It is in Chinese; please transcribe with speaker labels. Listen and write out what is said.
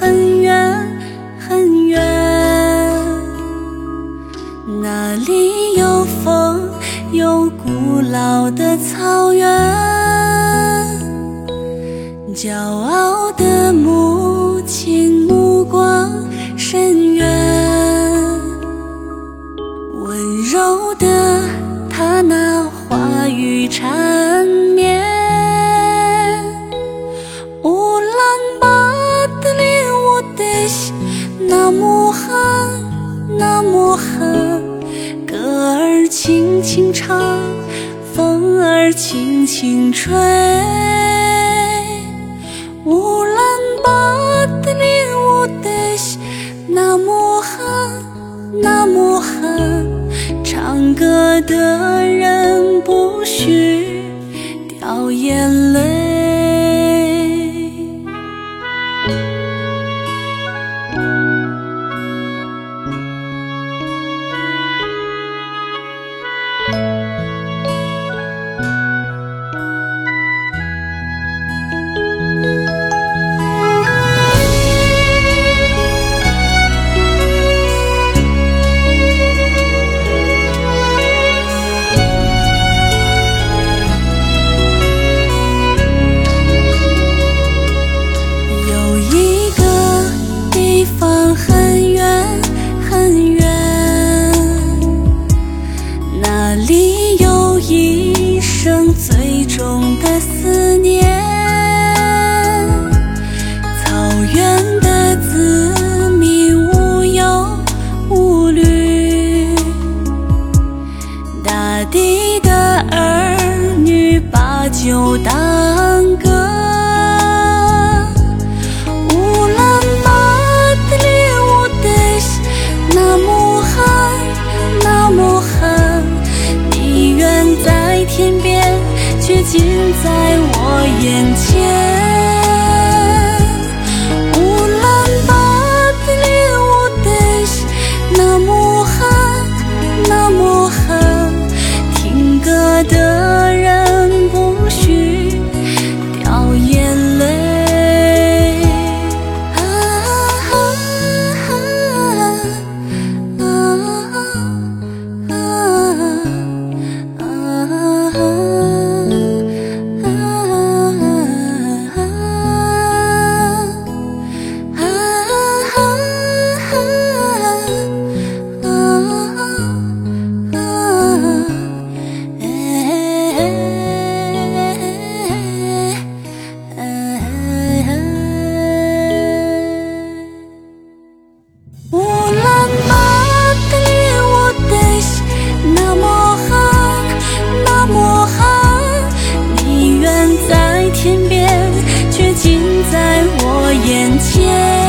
Speaker 1: 很远很远，那里有风，有古老的草原，骄傲的母亲目光深远，温柔的她那话语缠轻唱，风儿轻轻吹。乌兰巴的恋我的西那么哈，那么哈，唱歌的人那里有一生最重的思念。草原的子民无忧无虑，大地的儿女把酒当眼前。眼前。